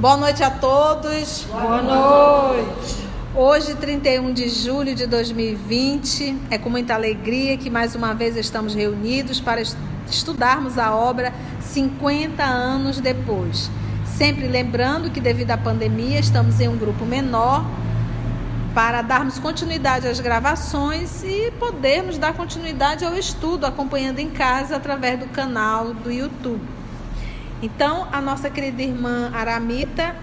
Boa noite a todos. Boa noite. Hoje, 31 de julho de 2020, é com muita alegria que mais uma vez estamos reunidos para estudarmos a obra 50 anos depois. Sempre lembrando que, devido à pandemia, estamos em um grupo menor para darmos continuidade às gravações e podermos dar continuidade ao estudo acompanhando em casa através do canal do YouTube. Então, a nossa querida irmã Aramita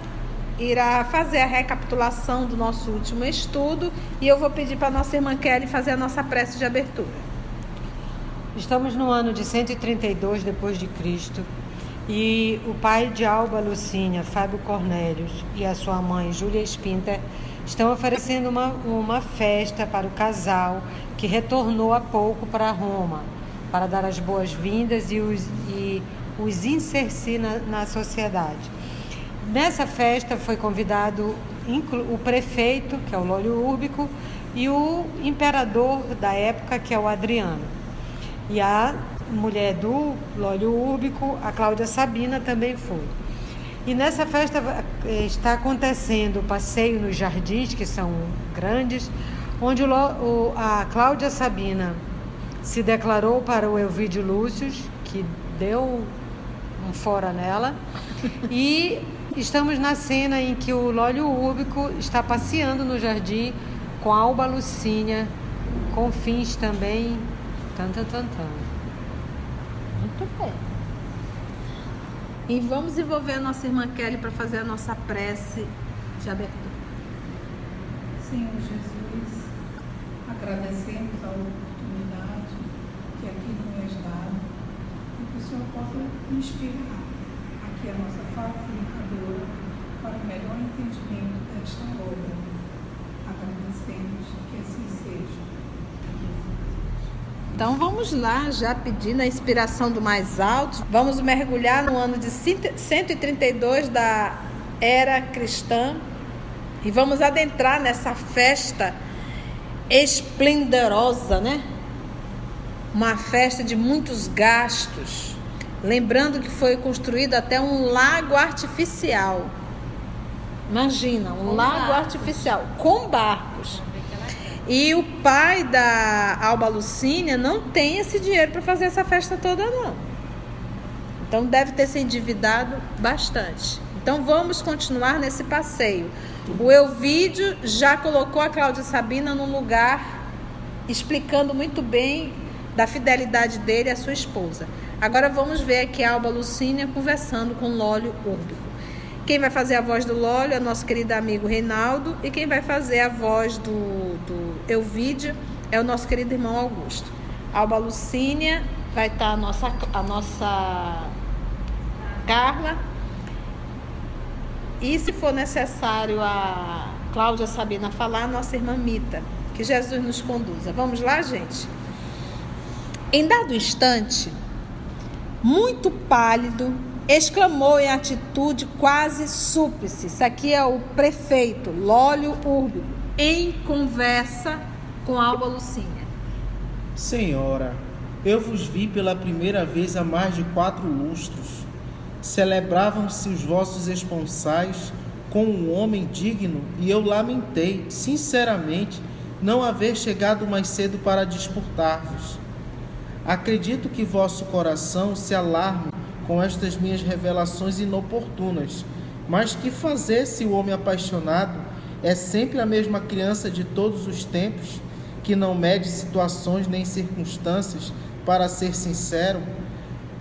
irá fazer a recapitulação do nosso último estudo e eu vou pedir para a nossa irmã Kelly fazer a nossa prece de abertura. Estamos no ano de 132 depois de Cristo e o pai de Alba Lucínia, Fábio Cornélios, e a sua mãe, Júlia Spinter, estão oferecendo uma, uma festa para o casal que retornou há pouco para Roma para dar as boas-vindas e, os, e os inserir na, na sociedade. Nessa festa foi convidado o prefeito, que é o Lólio Úrbico, e o imperador da época, que é o Adriano. E a mulher do Lólio Úrbico, a Cláudia Sabina, também foi. E nessa festa eh, está acontecendo o passeio nos jardins, que são grandes, onde o, a Cláudia Sabina se declarou para o Elvídio Lúcio, que deu um fora nela. E estamos na cena em que o Lólio Úbico está passeando no jardim com a Alba Lucínia, com fins também. Tan, tan, tan, tan. Muito bem. E vamos envolver a nossa irmã Kelly para fazer a nossa prece de abertura. Senhor Jesus, agradecemos a oportunidade que aqui nos és dado e que o Senhor possa inspirar aqui a nossa facilitadora para o melhor entendimento desta obra. Agradecemos que assim seja. Então vamos lá, já pedindo a inspiração do mais alto. Vamos mergulhar no ano de 132 da era cristã e vamos adentrar nessa festa esplendorosa, né? Uma festa de muitos gastos. Lembrando que foi construído até um lago artificial. Imagina, um com lago barcos. artificial com barcos. E o pai da Alba Lucínia não tem esse dinheiro para fazer essa festa toda, não. Então deve ter se endividado bastante. Então vamos continuar nesse passeio. O Elvídio já colocou a Cláudia Sabina no lugar, explicando muito bem da fidelidade dele à sua esposa. Agora vamos ver aqui a Alba Lucínia conversando com Lólio Úrbico. Quem vai fazer a voz do Lólio é nosso querido amigo Reinaldo e quem vai fazer a voz do, do é o nosso querido irmão Augusto. Alba Lucínia vai estar a nossa, a nossa Carla. E se for necessário a Cláudia Sabina falar, a nossa irmã Mita. Que Jesus nos conduza. Vamos lá, gente? Em dado instante, muito pálido, exclamou em atitude quase súplice. Isso aqui é o prefeito, Lólio Urbi, em conversa com Alba Lucínia. Senhora, eu vos vi pela primeira vez há mais de quatro lustros. Celebravam-se os vossos esponsais com um homem digno e eu lamentei, sinceramente, não haver chegado mais cedo para disputar-vos. Acredito que vosso coração se alarme com estas minhas revelações inoportunas. Mas que fazer se o homem apaixonado é sempre a mesma criança de todos os tempos, que não mede situações nem circunstâncias, para ser sincero?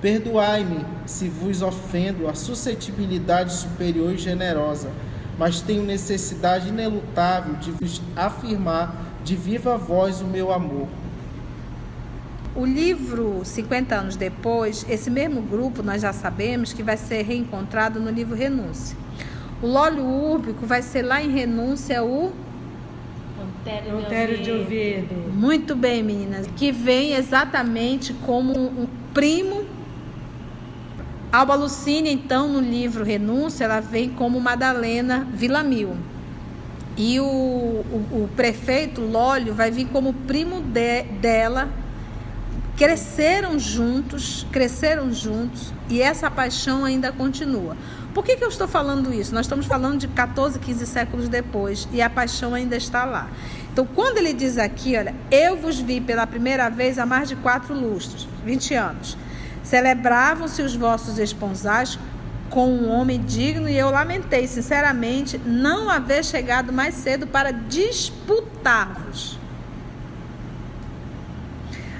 Perdoai-me se vos ofendo a suscetibilidade superior e generosa, mas tenho necessidade inelutável de vos afirmar de viva voz o meu amor. O livro 50 anos depois, esse mesmo grupo nós já sabemos que vai ser reencontrado no livro Renúncia. O Lólio Úrbico vai ser lá em Renúncia o Montério de, ouvido. Muito bem, meninas. Que vem exatamente como um primo. Alba Lucínia, então, no livro Renúncia, ela vem como Madalena Villamil. E o, o, o prefeito Lólio vai vir como primo de, dela cresceram juntos, cresceram juntos e essa paixão ainda continua. Por que, que eu estou falando isso? Nós estamos falando de 14, 15 séculos depois e a paixão ainda está lá. Então, quando ele diz aqui, olha, eu vos vi pela primeira vez há mais de quatro lustros, 20 anos. Celebravam-se os vossos esponsais com um homem digno e eu lamentei, sinceramente, não haver chegado mais cedo para disputar-vos.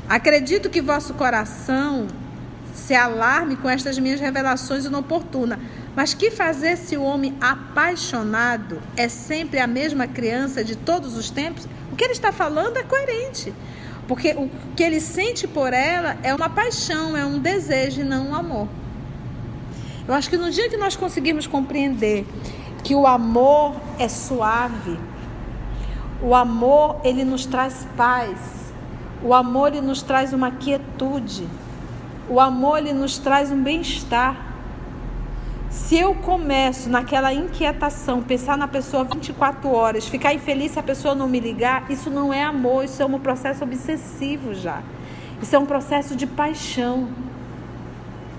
Acredito que vosso coração se alarme com estas minhas revelações inoportunas. Mas que fazer se o homem apaixonado é sempre a mesma criança de todos os tempos? O que ele está falando é coerente. Porque o que ele sente por ela é uma paixão, é um desejo e não um amor. Eu acho que no dia que nós conseguirmos compreender que o amor é suave, o amor ele nos traz paz, o amor ele nos traz uma quietude, o amor ele nos traz um bem-estar. Se eu começo naquela inquietação, pensar na pessoa 24 horas, ficar infeliz se a pessoa não me ligar, isso não é amor, isso é um processo obsessivo já. Isso é um processo de paixão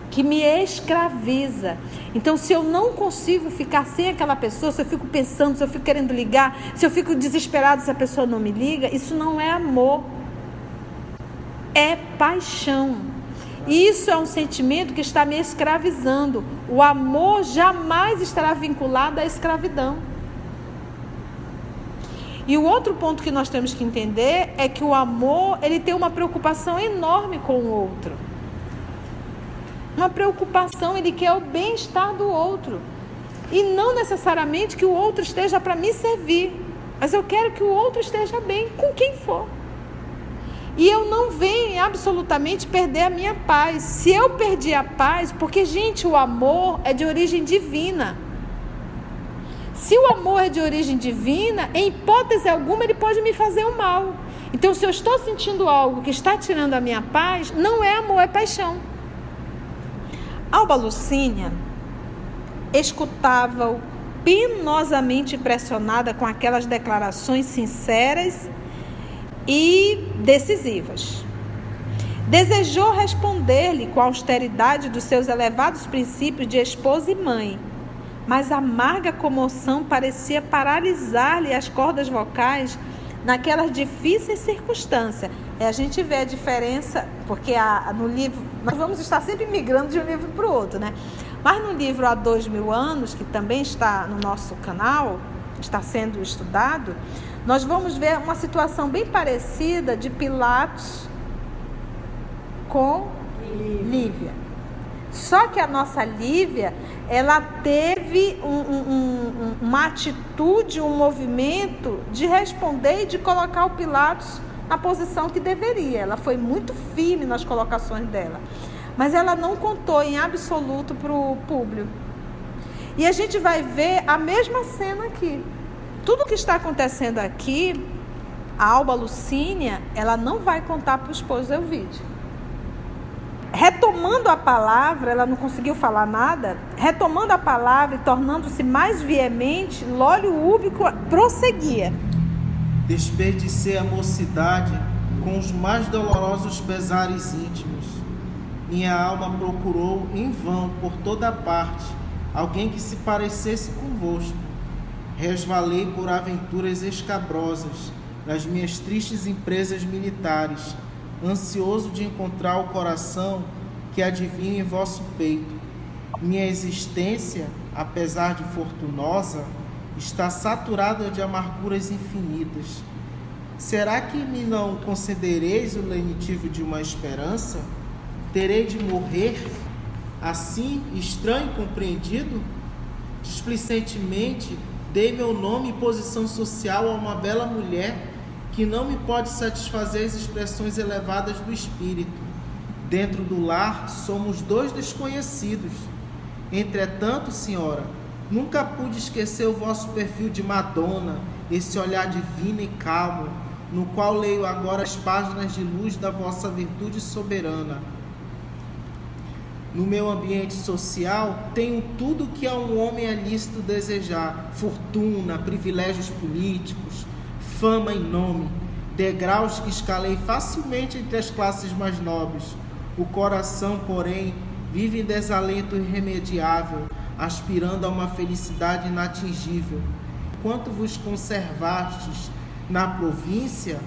que me escraviza. Então, se eu não consigo ficar sem aquela pessoa, se eu fico pensando, se eu fico querendo ligar, se eu fico desesperado se a pessoa não me liga, isso não é amor. É paixão. Isso é um sentimento que está me escravizando. O amor jamais estará vinculado à escravidão. E o outro ponto que nós temos que entender é que o amor, ele tem uma preocupação enorme com o outro uma preocupação, ele quer o bem-estar do outro. E não necessariamente que o outro esteja para me servir, mas eu quero que o outro esteja bem com quem for. E eu não venho absolutamente perder a minha paz. Se eu perdi a paz, porque, gente, o amor é de origem divina. Se o amor é de origem divina, em hipótese alguma ele pode me fazer o mal. Então, se eu estou sentindo algo que está tirando a minha paz, não é amor, é paixão. Alba Lucínia escutava-o penosamente impressionada com aquelas declarações sinceras e decisivas. Desejou responder-lhe com a austeridade dos seus elevados princípios de esposa e mãe, mas a amarga comoção parecia paralisar-lhe as cordas vocais naquelas difíceis circunstâncias. É, a gente vê a diferença, porque a, no livro, nós vamos estar sempre migrando de um livro para o outro, né? Mas no livro Há Dois Mil Anos, que também está no nosso canal, está sendo estudado, nós vamos ver uma situação bem parecida de Pilatos com Lívia. Só que a nossa Lívia, ela teve um, um, um, uma atitude, um movimento de responder e de colocar o Pilatos na posição que deveria. Ela foi muito firme nas colocações dela. Mas ela não contou em absoluto para o público. E a gente vai ver a mesma cena aqui. Tudo que está acontecendo aqui, a Alba Lucínia, ela não vai contar para o esposo vídeo retomando a palavra, ela não conseguiu falar nada, retomando a palavra e tornando-se mais veemente, Lólio Úbico prosseguia. Desperdicei a mocidade com os mais dolorosos pesares íntimos. Minha alma procurou em vão por toda parte alguém que se parecesse convosco. Resvalei por aventuras escabrosas nas minhas tristes empresas militares ansioso de encontrar o coração que adivinha em vosso peito. Minha existência, apesar de fortunosa, está saturada de amarguras infinitas. Será que me não concedereis o lenitivo de uma esperança? Terei de morrer assim, estranho compreendido? Displicentemente, dei meu nome e posição social a uma bela mulher que não me pode satisfazer as expressões elevadas do espírito. Dentro do lar somos dois desconhecidos. Entretanto, senhora, nunca pude esquecer o vosso perfil de Madonna, esse olhar divino e calmo, no qual leio agora as páginas de luz da vossa virtude soberana. No meu ambiente social, tenho tudo que a um homem é lícito desejar: fortuna, privilégios políticos, fama e nome. degraus que escalei facilmente entre as classes mais nobres. O coração, porém, vive em desalento irremediável, aspirando a uma felicidade inatingível. Enquanto vos conservastes na província,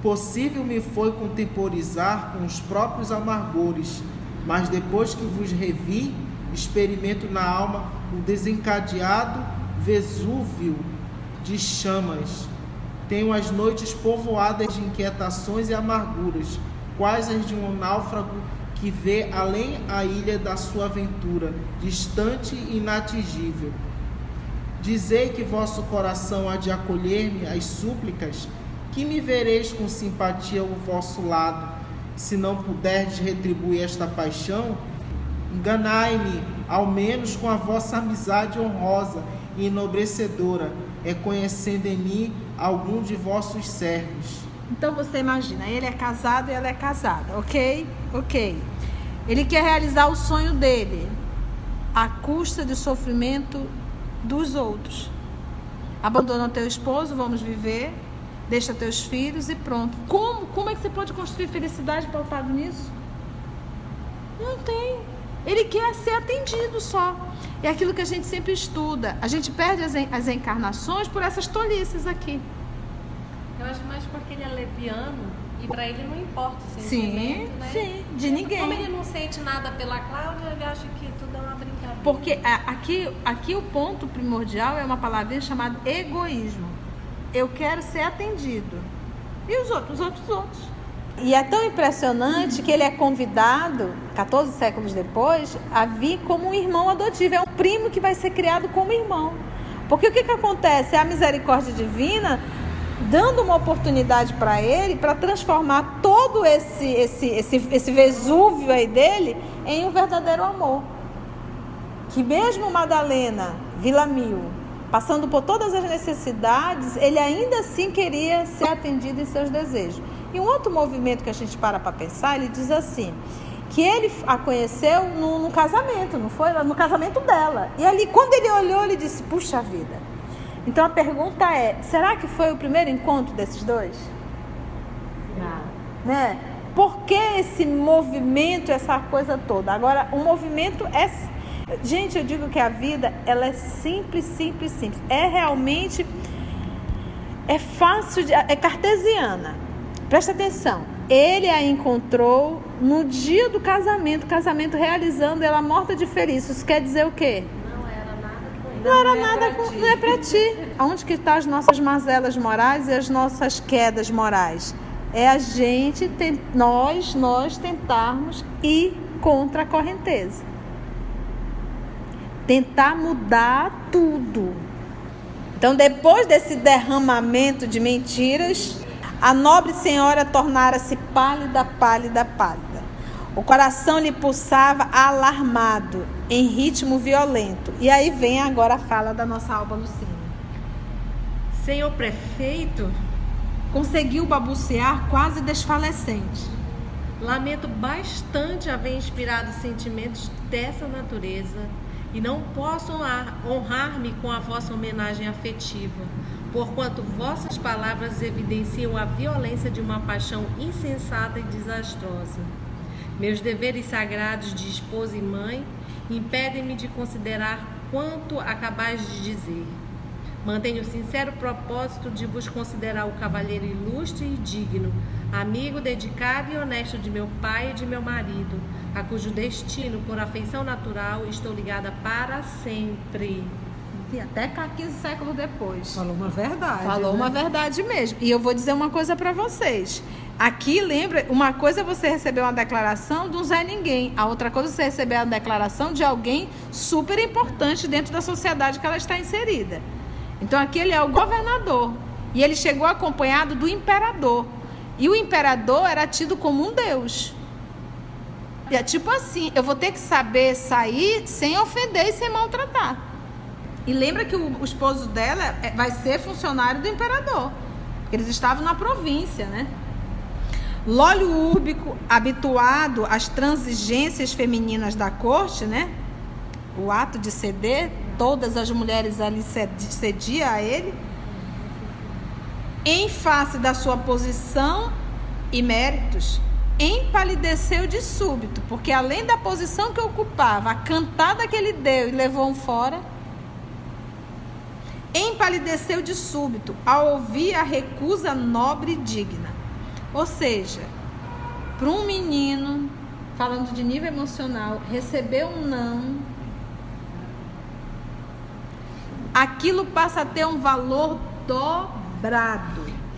possível me foi contemporizar com os próprios amargores, mas depois que vos revi, experimento na alma o desencadeado Vesúvio de chamas. Tenho as noites povoadas de inquietações e amarguras, quais as de um náufrago que vê além a ilha da sua aventura, distante e inatingível. Dizei que vosso coração há de acolher-me às súplicas, que me vereis com simpatia ao vosso lado, se não puderdes retribuir esta paixão? Enganai-me, ao menos com a vossa amizade honrosa e enobrecedora, reconhecendo em mim algum de vossos servos. Então você imagina, ele é casado e ela é casada, ok? Ok. Ele quer realizar o sonho dele à custa de sofrimento dos outros. Abandona teu esposo, vamos viver, deixa teus filhos e pronto. Como? Como é que você pode construir felicidade pautado nisso? Não tem. Ele quer ser atendido só. É aquilo que a gente sempre estuda. A gente perde as, as encarnações por essas tolices aqui. Eu acho mais porque ele é leviano e para ele não importa o sentimento, sim, né? Sim, de ninguém. Como ele não sente nada pela Cláudia, ele acha que tudo é uma brincadeira. Porque aqui, aqui o ponto primordial é uma palavrinha chamada egoísmo. Eu quero ser atendido. E os outros, os outros, os outros. E é tão impressionante que ele é convidado, 14 séculos depois, a vir como um irmão adotivo. É um primo que vai ser criado como irmão. Porque o que, que acontece? É a misericórdia divina dando uma oportunidade para ele para transformar todo esse, esse, esse, esse Vesúvio aí dele em um verdadeiro amor. Que mesmo Madalena, Vila Mil, passando por todas as necessidades, ele ainda assim queria ser atendido em seus desejos. E um outro movimento que a gente para para pensar, ele diz assim, que ele a conheceu no, no casamento, não foi? No casamento dela. E ali, quando ele olhou, ele disse, puxa vida, então a pergunta é: será que foi o primeiro encontro desses dois? Não. Né? Por que esse movimento, essa coisa toda? Agora, o movimento é. Gente, eu digo que a vida ela é simples, simples, simples. É realmente. É fácil, de, é cartesiana. Presta atenção. Ele a encontrou no dia do casamento, casamento realizando ela morta de feliz. Isso quer dizer o quê? Não era nada, não é para ti. Onde que estão tá as nossas mazelas morais e as nossas quedas morais? É a gente, nós, nós tentarmos ir contra a correnteza. Tentar mudar tudo. Então, depois desse derramamento de mentiras, a nobre senhora tornara-se pálida, pálida, pálida. O coração lhe pulsava alarmado, em ritmo violento. E aí vem agora a fala da nossa Alba Lucina. Senhor prefeito, conseguiu babucear quase desfalecente. Lamento bastante haver inspirado sentimentos dessa natureza e não posso honrar-me com a vossa homenagem afetiva, porquanto vossas palavras evidenciam a violência de uma paixão insensata e desastrosa. Meus deveres sagrados de esposa e mãe impedem-me de considerar quanto acabais de dizer. Mantenho o sincero propósito de vos considerar o cavalheiro ilustre e digno, amigo dedicado e honesto de meu pai e de meu marido, a cujo destino, por afeição natural, estou ligada para sempre. E até 15 séculos depois. Falou uma verdade. Falou né? uma verdade mesmo. E eu vou dizer uma coisa para vocês. Aqui, lembra, uma coisa é você receber uma declaração de um Zé Ninguém, a outra coisa é você receber a declaração de alguém super importante dentro da sociedade que ela está inserida. Então, aqui ele é o governador. E ele chegou acompanhado do imperador. E o imperador era tido como um deus. E é tipo assim: eu vou ter que saber sair sem ofender e sem maltratar. E lembra que o, o esposo dela é, vai ser funcionário do imperador. Eles estavam na província, né? Lólio úrbico, habituado às transigências femininas da corte, né? O ato de ceder, todas as mulheres ali cediam a ele. Em face da sua posição e méritos, empalideceu de súbito, porque além da posição que ocupava, a cantada que ele deu e levou um fora, empalideceu de súbito ao ouvir a recusa nobre e digna. Ou seja, para um menino, falando de nível emocional, receber um não, aquilo passa a ter um valor dobrado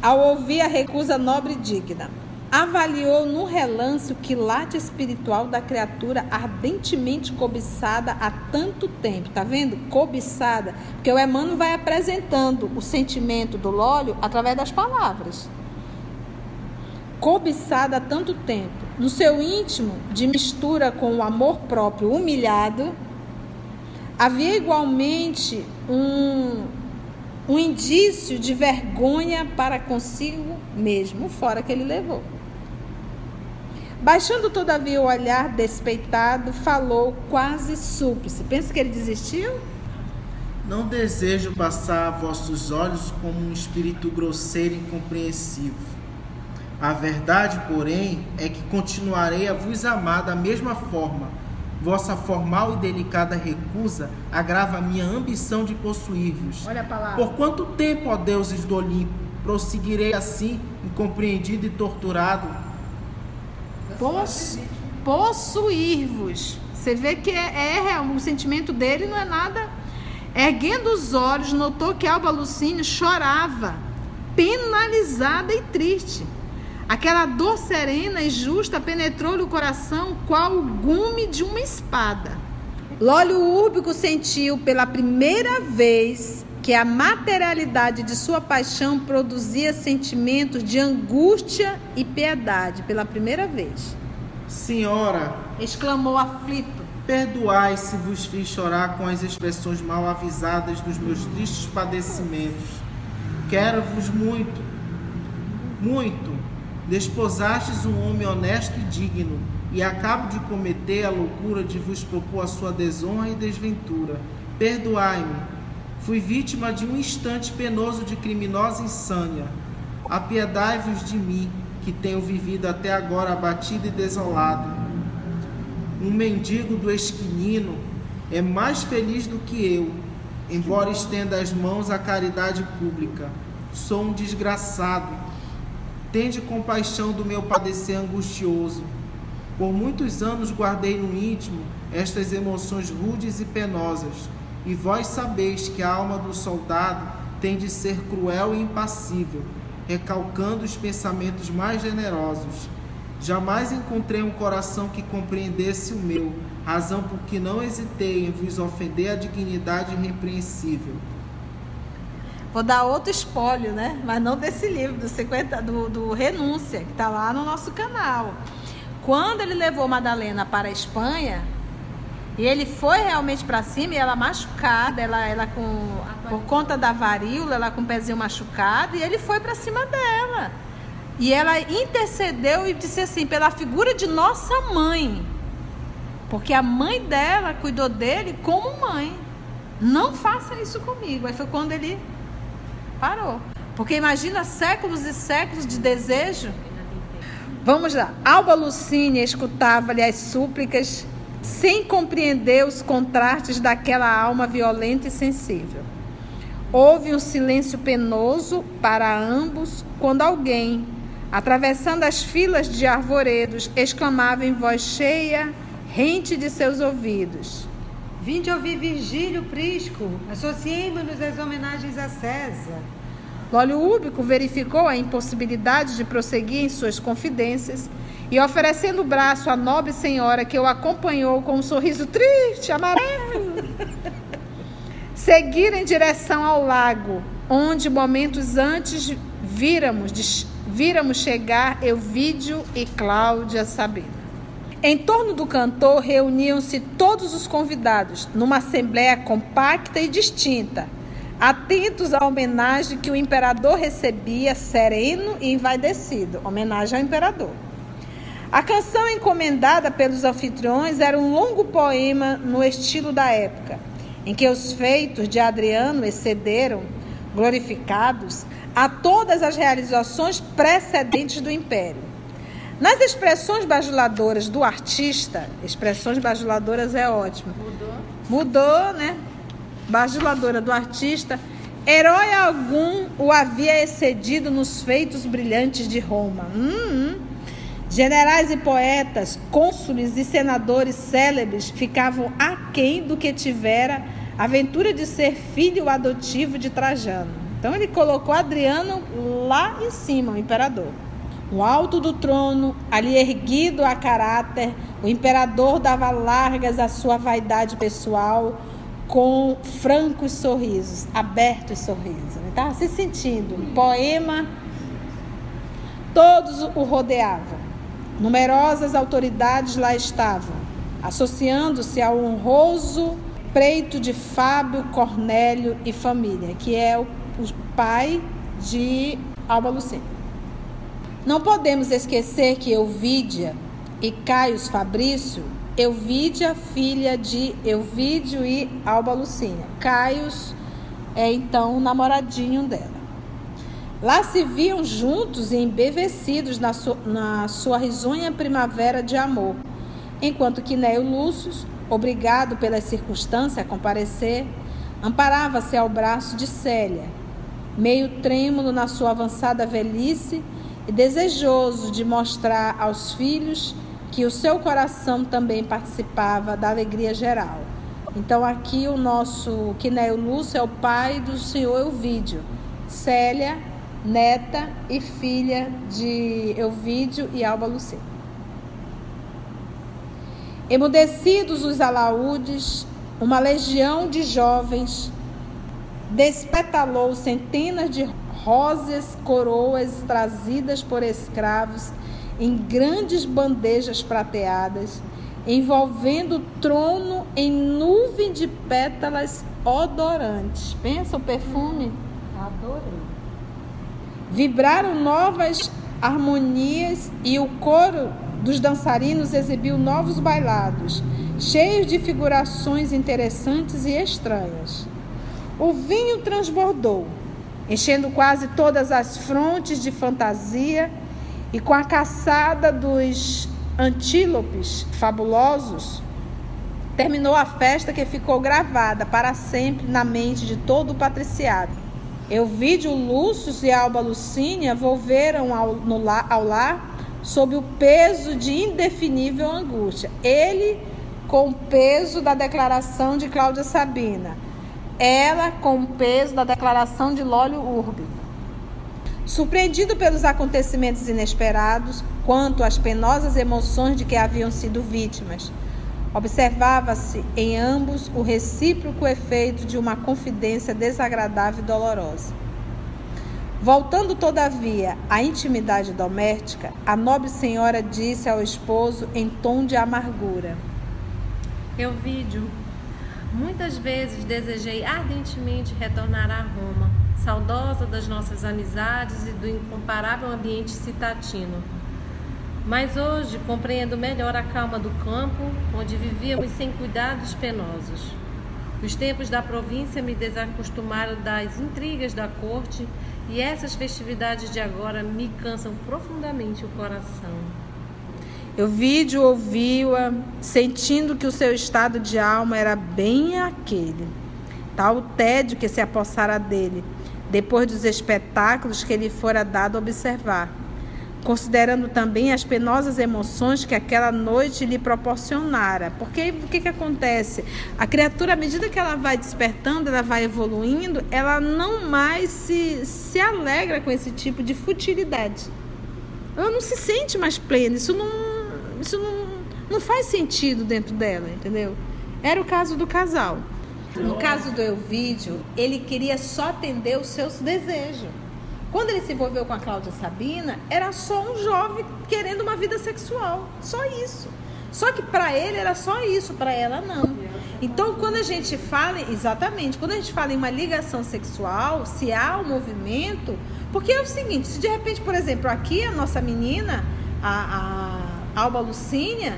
ao ouvir a recusa nobre e digna avaliou no relance o quilate espiritual da criatura ardentemente cobiçada há tanto tempo. Tá vendo? Cobiçada. Porque o Emmanuel vai apresentando o sentimento do óleo através das palavras. Cobiçada há tanto tempo. No seu íntimo, de mistura com o amor próprio humilhado, havia igualmente um, um indício de vergonha para consigo mesmo, fora que ele levou. Baixando, todavia, o olhar despeitado, falou quase súplice. Pensa que ele desistiu? Não desejo passar a vossos olhos como um espírito grosseiro e incompreensivo. A verdade, porém, é que continuarei a vos amar da mesma forma. Vossa formal e delicada recusa agrava a minha ambição de possuir-vos. Olha a palavra. Por quanto tempo, ó deuses do Olimpo, prosseguirei assim, incompreendido e torturado? Poss, possuir-vos. Você vê que é, é, o sentimento dele não é nada. Erguendo os olhos, notou que Alba Lucínio chorava, penalizada e triste. Aquela dor serena e justa penetrou-lhe o coração qual o gume de uma espada. Lólio Úrbico sentiu pela primeira vez que a materialidade de sua paixão produzia sentimentos de angústia e piedade pela primeira vez. Senhora, exclamou aflito, perdoai se vos fiz chorar com as expressões mal avisadas dos meus tristes padecimentos. Quero-vos muito, muito. Desposastes um homem honesto e digno, e acabo de cometer a loucura de vos propor a sua desonra e desventura. Perdoai-me Fui vítima de um instante penoso de criminosa insânia. Apiedai-vos de mim, que tenho vivido até agora abatido e desolado. Um mendigo do esquinino é mais feliz do que eu, embora estenda as mãos à caridade pública. Sou um desgraçado. Tende compaixão do meu padecer angustioso. Por muitos anos guardei no íntimo estas emoções rudes e penosas e vós sabeis que a alma do soldado tem de ser cruel e impassível, recalcando os pensamentos mais generosos. Jamais encontrei um coração que compreendesse o meu, razão por que não hesitei em vos ofender a dignidade irrepreensível. Vou dar outro espólio, né? Mas não desse livro, do, 50, do, do Renúncia, que está lá no nosso canal. Quando ele levou Madalena para a Espanha, e ele foi realmente para cima e ela machucada, ela, ela com por conta da varíola, ela com o pezinho machucado, e ele foi para cima dela. E ela intercedeu e disse assim: pela figura de nossa mãe. Porque a mãe dela cuidou dele como mãe. Não faça isso comigo. Aí foi quando ele parou. Porque imagina séculos e séculos de desejo. Vamos lá. Alba Lucínia escutava-lhe as súplicas sem compreender os contrastes daquela alma violenta e sensível. Houve um silêncio penoso para ambos quando alguém, atravessando as filas de arvoredos, exclamava em voz cheia, rente de seus ouvidos: Vinde ouvir Virgílio Prisco, associemos-nos às homenagens a César. Lólio Úbico verificou a impossibilidade de prosseguir em suas confidências e oferecendo o braço à nobre senhora que o acompanhou com um sorriso triste, amarelo, seguiram em direção ao lago, onde momentos antes víramos, víramos chegar Euvídio e Cláudia Sabina. Em torno do cantor reuniam-se todos os convidados, numa assembleia compacta e distinta, atentos à homenagem que o imperador recebia, sereno e envaidecido homenagem ao imperador. A canção encomendada pelos anfitriões era um longo poema no estilo da época, em que os feitos de Adriano excederam, glorificados, a todas as realizações precedentes do império. Nas expressões bajuladoras do artista, expressões bajuladoras é ótimo. Mudou? Mudou, né? Bajuladora do artista. Herói algum o havia excedido nos feitos brilhantes de Roma. Hum, hum. Generais e poetas, cônsules e senadores célebres ficavam aquém do que tivera a aventura de ser filho adotivo de Trajano. Então ele colocou Adriano lá em cima, o imperador. No alto do trono, ali erguido a caráter, o imperador dava largas à sua vaidade pessoal com francos sorrisos, abertos sorrisos. Ele estava se sentindo. Um poema, todos o rodeavam. Numerosas autoridades lá estavam, associando-se ao honroso preito de Fábio, Cornélio e família, que é o, o pai de Alba Lucena. Não podemos esquecer que Euvídia e Caio Fabrício, Euvídia, filha de Euvídio e Alba Lucínia. Caios é então o namoradinho dela. Lá se viam juntos e embevecidos na, su na sua risonha primavera de amor, enquanto que Neo Lúcio, obrigado pelas circunstâncias a comparecer, amparava-se ao braço de Célia, meio trêmulo na sua avançada velhice e desejoso de mostrar aos filhos que o seu coração também participava da alegria geral. Então aqui o nosso Quinéio Lúcio é o pai do senhor Elvídio, Célia neta e filha de Elvídio e Alba Lucena. Emudecidos os alaúdes, uma legião de jovens despetalou centenas de róseas coroas trazidas por escravos em grandes bandejas prateadas, envolvendo o trono em nuvem de pétalas odorantes. Pensa o perfume? Adorei. Vibraram novas harmonias e o coro dos dançarinos exibiu novos bailados, cheios de figurações interessantes e estranhas. O vinho transbordou, enchendo quase todas as frontes de fantasia, e com a caçada dos antílopes fabulosos, terminou a festa que ficou gravada para sempre na mente de todo o patriciado. Euvídio Lúcio e Alba Lucínia volveram ao, no, ao lar sob o peso de indefinível angústia. Ele com o peso da declaração de Cláudia Sabina, ela com o peso da declaração de Lólio Urbi. Surpreendido pelos acontecimentos inesperados, quanto às penosas emoções de que haviam sido vítimas, observava-se em ambos o recíproco efeito de uma confidência desagradável e dolorosa. Voltando, todavia, à intimidade doméstica, a nobre senhora disse ao esposo em tom de amargura: Elvídio, muitas vezes desejei ardentemente retornar a Roma, saudosa das nossas amizades e do incomparável ambiente citatino. Mas hoje compreendo melhor a calma do campo, onde vivíamos sem cuidados penosos. Os tempos da província me desacostumaram das intrigas da corte e essas festividades de agora me cansam profundamente o coração. Eu vídeo ouviu-a, sentindo que o seu estado de alma era bem aquele. Tal tédio que se apossara dele, depois dos espetáculos que lhe fora dado observar considerando também as penosas emoções que aquela noite lhe proporcionara. Porque o que, que acontece? A criatura, à medida que ela vai despertando, ela vai evoluindo, ela não mais se, se alegra com esse tipo de futilidade. Ela não se sente mais plena, isso não, isso não, não faz sentido dentro dela, entendeu? Era o caso do casal. No caso do Elvídio, ele queria só atender os seus desejos. Quando ele se envolveu com a Cláudia Sabina, era só um jovem querendo uma vida sexual, só isso. Só que para ele era só isso, para ela não. Então, quando a gente fala, exatamente, quando a gente fala em uma ligação sexual, se há um movimento, porque é o seguinte, se de repente, por exemplo, aqui a nossa menina, a, a Alba Lucínia,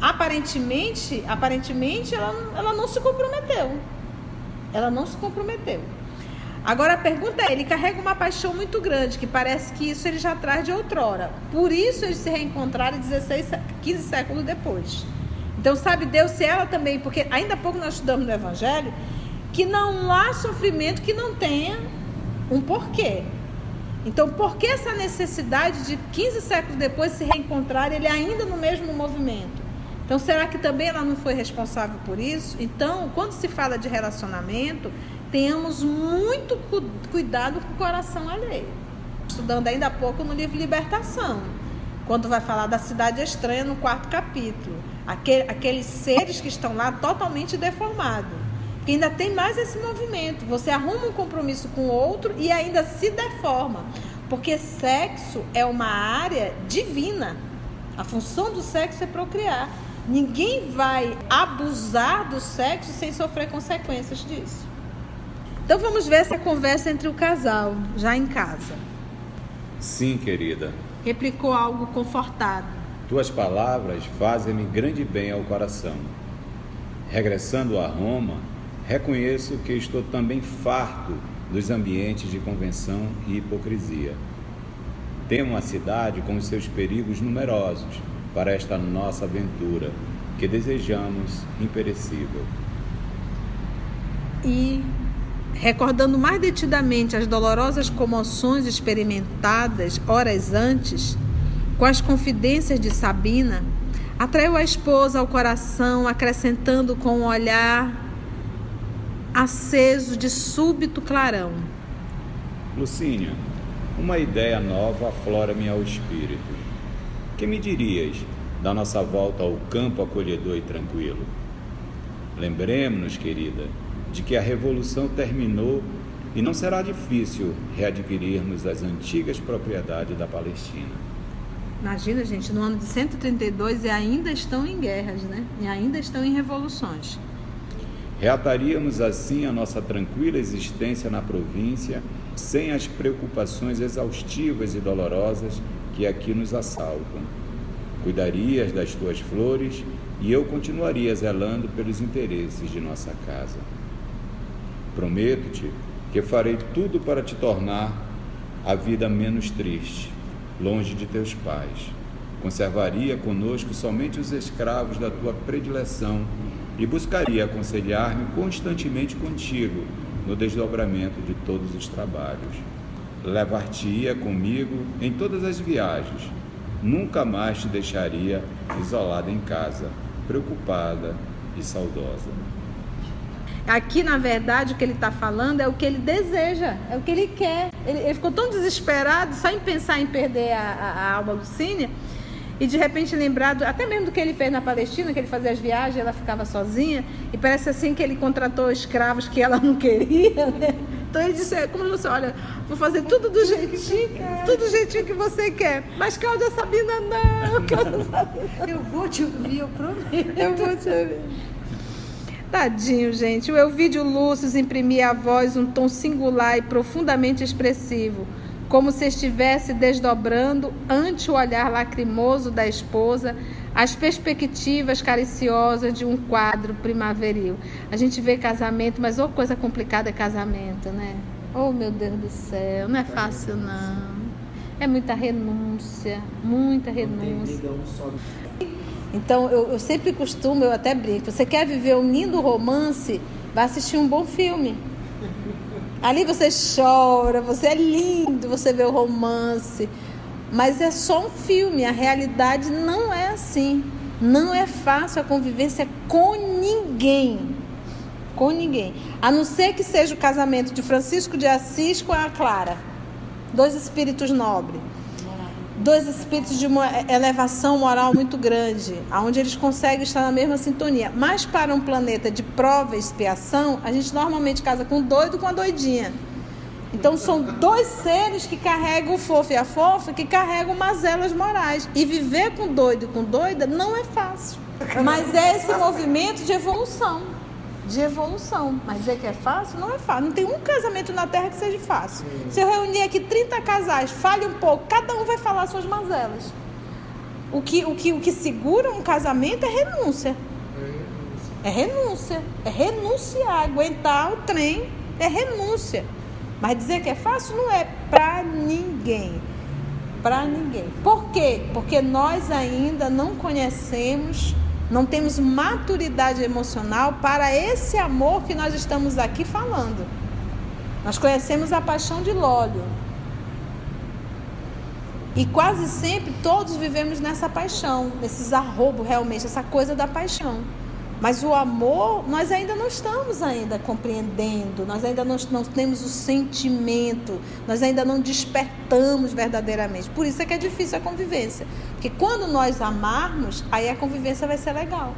aparentemente, aparentemente ela, ela não se comprometeu. Ela não se comprometeu. Agora a pergunta é: ele carrega uma paixão muito grande, que parece que isso ele já traz de outrora. Por isso eles se reencontraram 16, 15 séculos depois. Então, sabe Deus se ela também, porque ainda há pouco nós estudamos no Evangelho, que não há sofrimento que não tenha um porquê. Então, por que essa necessidade de 15 séculos depois se reencontrar ele ainda no mesmo movimento? Então, será que também ela não foi responsável por isso? Então, quando se fala de relacionamento, tenhamos muito cu cuidado com o coração alheio. Estudando ainda há pouco no livro Libertação, quando vai falar da cidade estranha no quarto capítulo. Aquele, aqueles seres que estão lá totalmente deformados. Porque ainda tem mais esse movimento. Você arruma um compromisso com o outro e ainda se deforma. Porque sexo é uma área divina. A função do sexo é procriar. Ninguém vai abusar do sexo sem sofrer consequências disso. Então vamos ver essa conversa entre o casal, já em casa. Sim, querida. Replicou algo confortado. Tuas palavras fazem-me grande bem ao coração. Regressando a Roma, reconheço que estou também farto dos ambientes de convenção e hipocrisia. Temo a cidade com os seus perigos numerosos para esta nossa aventura que desejamos imperecível. E recordando mais detidamente as dolorosas comoções experimentadas horas antes, com as confidências de Sabina, atraiu a esposa ao coração, acrescentando com um olhar aceso de súbito clarão. Lucínia, uma ideia nova aflora-me ao espírito. Que me dirias da nossa volta ao campo acolhedor e tranquilo? Lembremos-nos, querida, de que a revolução terminou e não será difícil readquirirmos as antigas propriedades da Palestina. Imagina, gente, no ano de 132 e ainda estão em guerras, né? E ainda estão em revoluções. Reataríamos assim a nossa tranquila existência na província, sem as preocupações exaustivas e dolorosas que aqui nos assaltam. Cuidarias das tuas flores e eu continuaria zelando pelos interesses de nossa casa. Prometo-te que farei tudo para te tornar a vida menos triste, longe de teus pais. Conservaria conosco somente os escravos da tua predileção e buscaria aconselhar-me constantemente contigo no desdobramento de todos os trabalhos. Levar-te-ia comigo em todas as viagens. Nunca mais te deixaria isolada em casa, preocupada e saudosa. Aqui, na verdade, o que ele está falando é o que ele deseja, é o que ele quer. Ele, ele ficou tão desesperado só em pensar em perder a, a, a alma Lucínia e de repente lembrado até mesmo do que ele fez na Palestina, que ele fazia as viagens, ela ficava sozinha e parece assim que ele contratou escravos que ela não queria, né? Então ele disse, como você, olha, vou fazer tudo do jeitinho, tudo do jeitinho que você quer. Mas Cláudia Sabina, não, Cláudia Sabina. Eu vou te ouvir, eu prometo. Eu vou te ouvir. Tadinho, gente. O Elvídio Lúcio imprimia a voz um tom singular e profundamente expressivo, como se estivesse desdobrando, ante o olhar lacrimoso da esposa, as perspectivas cariciosas de um quadro primaveril. A gente vê casamento, mas ou coisa complicada é casamento, né? Oh, meu Deus do céu, não é fácil, não. É muita renúncia, muita renúncia. Então, eu, eu sempre costumo, eu até brinco, você quer viver um lindo romance, vai assistir um bom filme. Ali você chora, você é lindo, você vê o romance. Mas é só um filme, a realidade não é assim. Não é fácil a convivência com ninguém. Com ninguém. A não ser que seja o casamento de Francisco de Assis com a Clara. Dois espíritos nobres dois espíritos de uma elevação moral muito grande, onde eles conseguem estar na mesma sintonia. Mas para um planeta de prova e expiação, a gente normalmente casa com doido com a doidinha. Então são dois seres que carregam o fofo e a fofa, que carregam mazelas morais. E viver com doido e com doida não é fácil. Mas é esse movimento de evolução de evolução. Mas dizer que é fácil? Não é fácil. Não tem um casamento na Terra que seja fácil. Se eu reunir aqui 30 casais, fale um pouco, cada um vai falar suas mazelas. O que, o que, o que segura um casamento é renúncia. É renúncia. É renunciar. Aguentar o trem é renúncia. Mas dizer que é fácil não é para ninguém. Para ninguém. Por quê? Porque nós ainda não conhecemos, não temos maturidade emocional para esse amor que nós estamos aqui falando. Nós conhecemos a paixão de Lólio. E quase sempre todos vivemos nessa paixão, nesses arrobo realmente, essa coisa da paixão. Mas o amor, nós ainda não estamos ainda compreendendo, nós ainda não, não, temos o sentimento, nós ainda não despertamos verdadeiramente. Por isso é que é difícil a convivência. Porque quando nós amarmos, aí a convivência vai ser legal.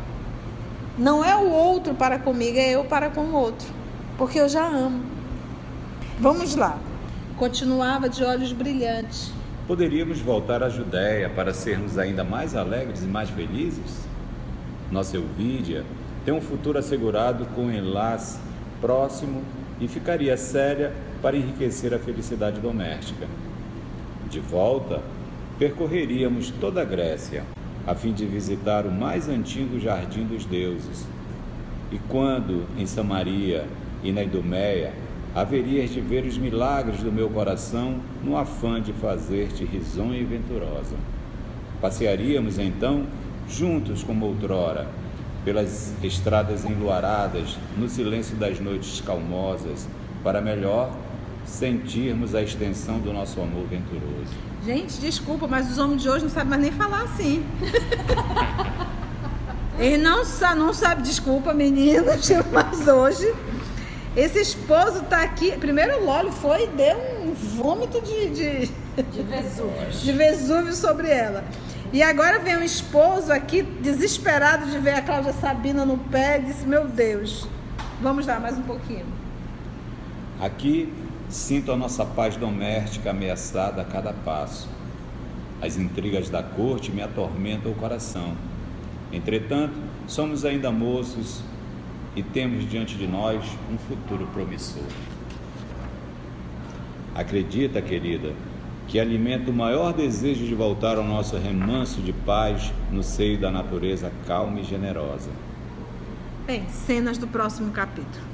Não é o outro para comigo, é eu para com o outro. Porque eu já amo. Vamos lá. Continuava de olhos brilhantes. Poderíamos voltar à Judéia para sermos ainda mais alegres e mais felizes? Nossa Elvídia tem um futuro assegurado com enlace próximo e ficaria séria para enriquecer a felicidade doméstica. De volta, percorreríamos toda a Grécia, a fim de visitar o mais antigo jardim dos deuses. E quando, em Samaria e na Idumeia, haverias de ver os milagres do meu coração no afã de fazer-te risonha e venturosa. Passearíamos então juntos como outrora, pelas estradas enluaradas, no silêncio das noites calmosas, para melhor sentirmos a extensão do nosso amor venturoso. Gente, desculpa, mas os homens de hoje não sabem mais nem falar assim. Eles não, não sabem, desculpa, meninas, mas hoje esse esposo tá aqui. Primeiro o Lólio foi e deu um vômito de, de, de Vesúvio. de Vesúvio sobre ela. E agora vem um esposo aqui, desesperado de ver a Cláudia Sabina no pé, e disse: Meu Deus, vamos lá mais um pouquinho. Aqui sinto a nossa paz doméstica ameaçada a cada passo. As intrigas da corte me atormentam o coração. Entretanto, somos ainda moços e temos diante de nós um futuro promissor. Acredita, querida, que alimenta o maior desejo de voltar ao nosso remanso de paz no seio da natureza calma e generosa. Bem, cenas do próximo capítulo.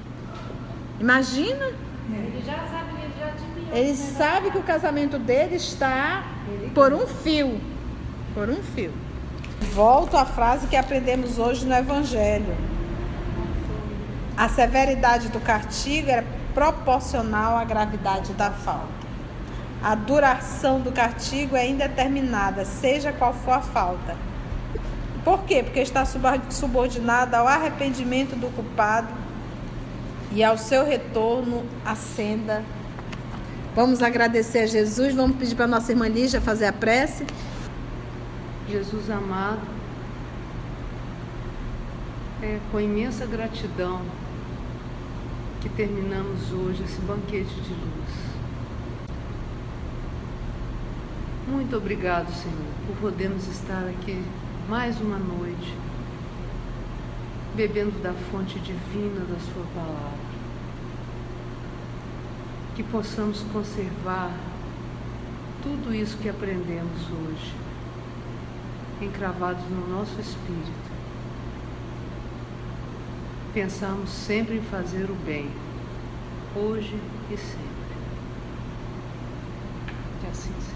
Imagina. Ele já sabe, ele já adivinhou. Ele sabe que o casamento dele está por um fio. Por um fio. Volto à frase que aprendemos hoje no Evangelho. A severidade do castigo era proporcional à gravidade da falta. A duração do castigo é indeterminada, seja qual for a falta. Por quê? Porque está subordinada ao arrependimento do culpado e ao seu retorno à senda. Vamos agradecer a Jesus, vamos pedir para nossa irmã Lígia fazer a prece. Jesus amado, é com imensa gratidão que terminamos hoje esse banquete de luz. Muito obrigado, Senhor, por podermos estar aqui mais uma noite, bebendo da fonte divina da Sua palavra. Que possamos conservar tudo isso que aprendemos hoje, encravados no nosso espírito. Pensamos sempre em fazer o bem, hoje e sempre. Que assim seja.